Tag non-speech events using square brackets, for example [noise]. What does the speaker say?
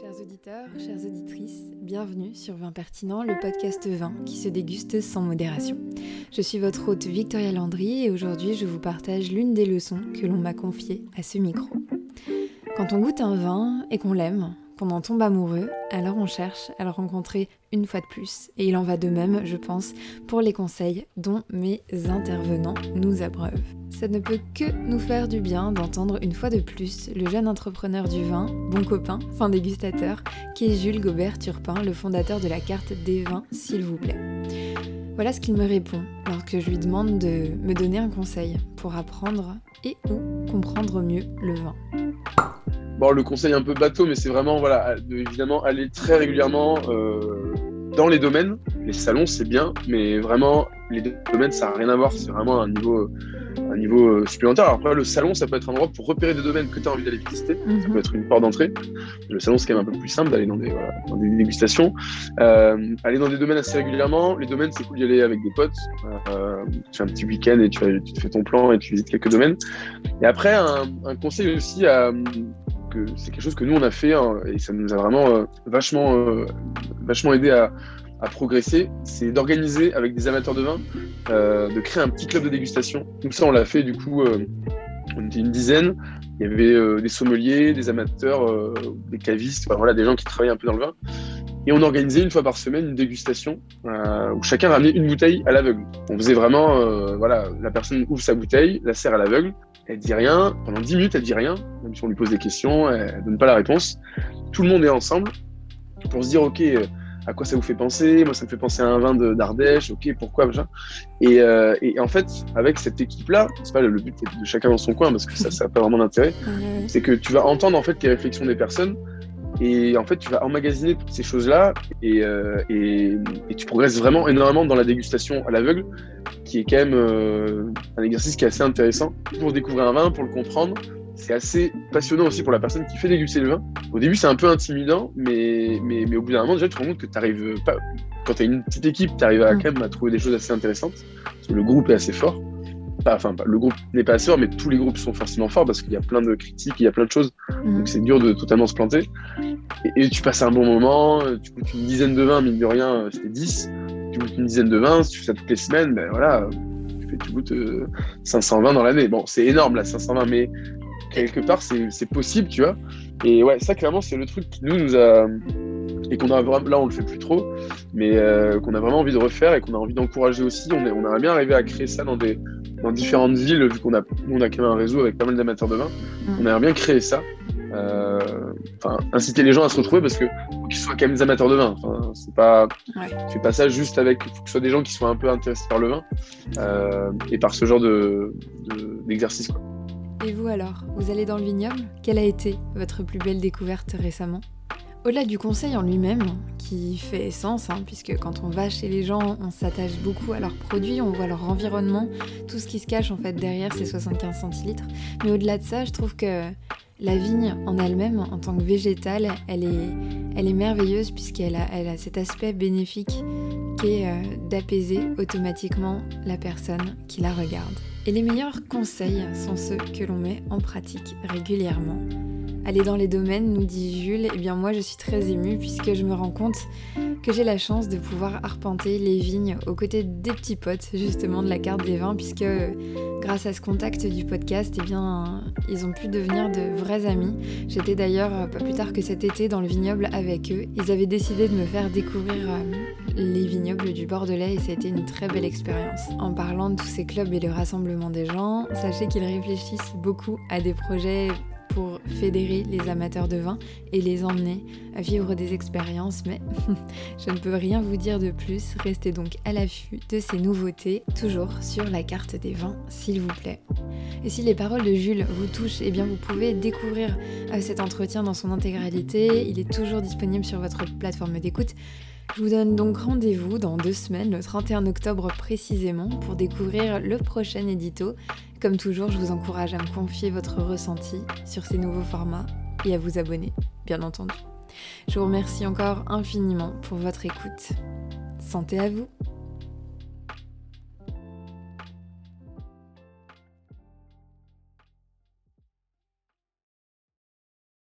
Chers auditeurs, chères auditrices, bienvenue sur Vin Pertinent, le podcast vin qui se déguste sans modération. Je suis votre hôte Victoria Landry et aujourd'hui je vous partage l'une des leçons que l'on m'a confiées à ce micro. Quand on goûte un vin et qu'on l'aime, en tombe amoureux, alors on cherche à le rencontrer une fois de plus. Et il en va de même, je pense, pour les conseils dont mes intervenants nous abreuvent. Ça ne peut que nous faire du bien d'entendre une fois de plus le jeune entrepreneur du vin, bon copain, fin dégustateur, qui est Jules Gobert-Turpin, le fondateur de la carte des vins, s'il vous plaît. Voilà ce qu'il me répond lorsque je lui demande de me donner un conseil pour apprendre et ou comprendre mieux le vin. Bon, le conseil un peu bateau, mais c'est vraiment, voilà, de, évidemment, aller très régulièrement euh, dans les domaines. Les salons, c'est bien, mais vraiment, les domaines, ça n'a rien à voir. C'est vraiment un niveau, un niveau euh, supplémentaire. Alors après, le salon, ça peut être un endroit pour repérer des domaines que tu as envie d'aller visiter. Ça Mhm. peut être une porte d'entrée. Le salon, c'est quand même un peu plus simple d'aller dans des, voilà, dans des dégustations. Euh, aller dans des domaines assez régulièrement. Les domaines, c'est cool d'y aller avec des potes. Euh, tu fais un petit week-end et tu, te fais ton plan et tu visites quelques domaines. Et après, un, un conseil aussi à que c'est quelque chose que nous on a fait hein, et ça nous a vraiment euh, vachement euh, vachement aidé à, progresser, c'est d'organiser avec des amateurs de vin, euh, de créer un petit club de dégustation. Tout ça on l'a fait du coup, on était une dizaine. Il y avait des sommeliers, des amateurs, des cavistes, enfin, voilà, des gens qui travaillaient un peu dans le vin. Et on organisait une fois par semaine une dégustation où chacun ramenait une bouteille à l'aveugle. On faisait vraiment, voilà, la personne ouvre sa bouteille, la serre à l'aveugle, elle dit rien, pendant 10 minutes elle dit rien, même si on lui pose des questions, elle donne pas la réponse. Tout le monde est ensemble pour se dire, ok, à quoi ça vous fait penser? Moi ça me fait penser à un vin de- d'Ardèche, ok, pourquoi machin. Et, euh, et en fait, avec cette équipe-là, c'est pas le but de chacun dans son coin parce que ça, ça n'a pas vraiment d'intérêt [laughs] c'est que tu vas entendre en fait les réflexions des personnes et en fait tu vas emmagasiner toutes ces choses là et, euh, et, et tu progresses vraiment énormément dans la dégustation à l'aveugle qui est quand même euh, un exercice qui est assez intéressant pour découvrir un vin pour le comprendre c'est assez passionnant aussi pour la personne qui fait déguster le vin au début c'est un peu intimidant mais, mais, mais au bout d'un moment déjà tu te rends compte que tu arrives pas quand tu as une petite équipe tu arrives à, Mm. quand même à trouver des choses assez intéressantes parce que le groupe est assez fort Pas- enfin pas- le groupe n'est pas assez fort mais tous les groupes sont forcément forts parce qu'il y a plein de critiques il y a plein de choses Mhm. donc c'est dur de totalement se planter. Et, et tu passes un bon moment, euh, tu goûtes une dizaine de vins, mine de rien, euh, c'était 10. Tu goûtes une dizaine de vins, si tu fais ça toutes les semaines, ben voilà, euh, tu, goûtes euh, 520 dans l'année. Bon, c'est énorme là, 520, mais quelque part c'est possible, tu vois. Et ouais, ça clairement c'est le truc qui nous, nous a. Et qu'on a vraiment, là on le fait plus trop, mais euh, qu'on a vraiment envie de refaire et qu'on a envie d'encourager aussi. On, est, on aimerait bien arriver à créer ça dans, des, dans différentes villes, vu qu'on a, on a quand même un réseau avec pas mal d'amateurs de vin. Mm. On aimerait bien créer ça. Euh, Enfin, inciter les gens à se retrouver parce que faut qu'ils soient quand même des amateurs de vin. Enfin, c'est pas, Ouais. tu fais pas ça juste avec, faut que ce soit des gens qui soient un peu intéressés par le vin euh, et par ce genre de de- d'exercice. quoi. Et vous alors, vous allez dans le vignoble? Quelle a été votre plus belle découverte récemment? Au-delà du conseil en lui-même, qui fait sens, hein, puisque quand on va chez les gens, on s'attache beaucoup à leurs produits, on voit leur environnement, tout ce qui se cache en fait derrière ces 75 centilitres. Mais au-delà de ça, je trouve que la vigne en elle-même, en tant que végétale, elle est, merveilleuse puisqu'elle a, elle a cet aspect bénéfique euh, d'apaiser automatiquement la personne qui la regarde. Et les meilleurs conseils sont ceux que l'on met en pratique régulièrement. Aller dans les domaines, nous dit Jules, et bien moi je suis très émue puisque je me rends compte que j'ai la chance de pouvoir arpenter les vignes aux côtés des petits potes justement de la carte des vins puisque euh, grâce à ce contact du podcast, eh bien ils ont pu devenir de vrais amis. J'étais d'ailleurs euh, pas plus tard que cet été dans le vignoble avec eux. Ils avaient décidé de me faire découvrir euh, les vignobles du Bordelais et ça a été une très belle expérience. En parlant de tous ces clubs et le rassemblement des gens, sachez qu'ils réfléchissent beaucoup à des projets pour fédérer les amateurs de vin et les emmener à vivre des expériences, mais [laughs] je ne peux rien vous dire de plus. Restez donc à l'affût de ces nouveautés, toujours sur la carte des vins, s'il vous plaît. Et si les paroles de Jules vous touchent, eh bien vous pouvez découvrir euh, cet entretien dans son intégralité. Il est toujours disponible sur votre plateforme d'écoute. Je vous donne donc rendez-vous dans deux semaines, le 31 octobre précisément, pour découvrir le prochain édito. Comme toujours, je vous encourage à me confier votre ressenti sur ces nouveaux formats et à vous abonner, bien entendu. Je vous remercie encore infiniment pour votre écoute. Santé à vous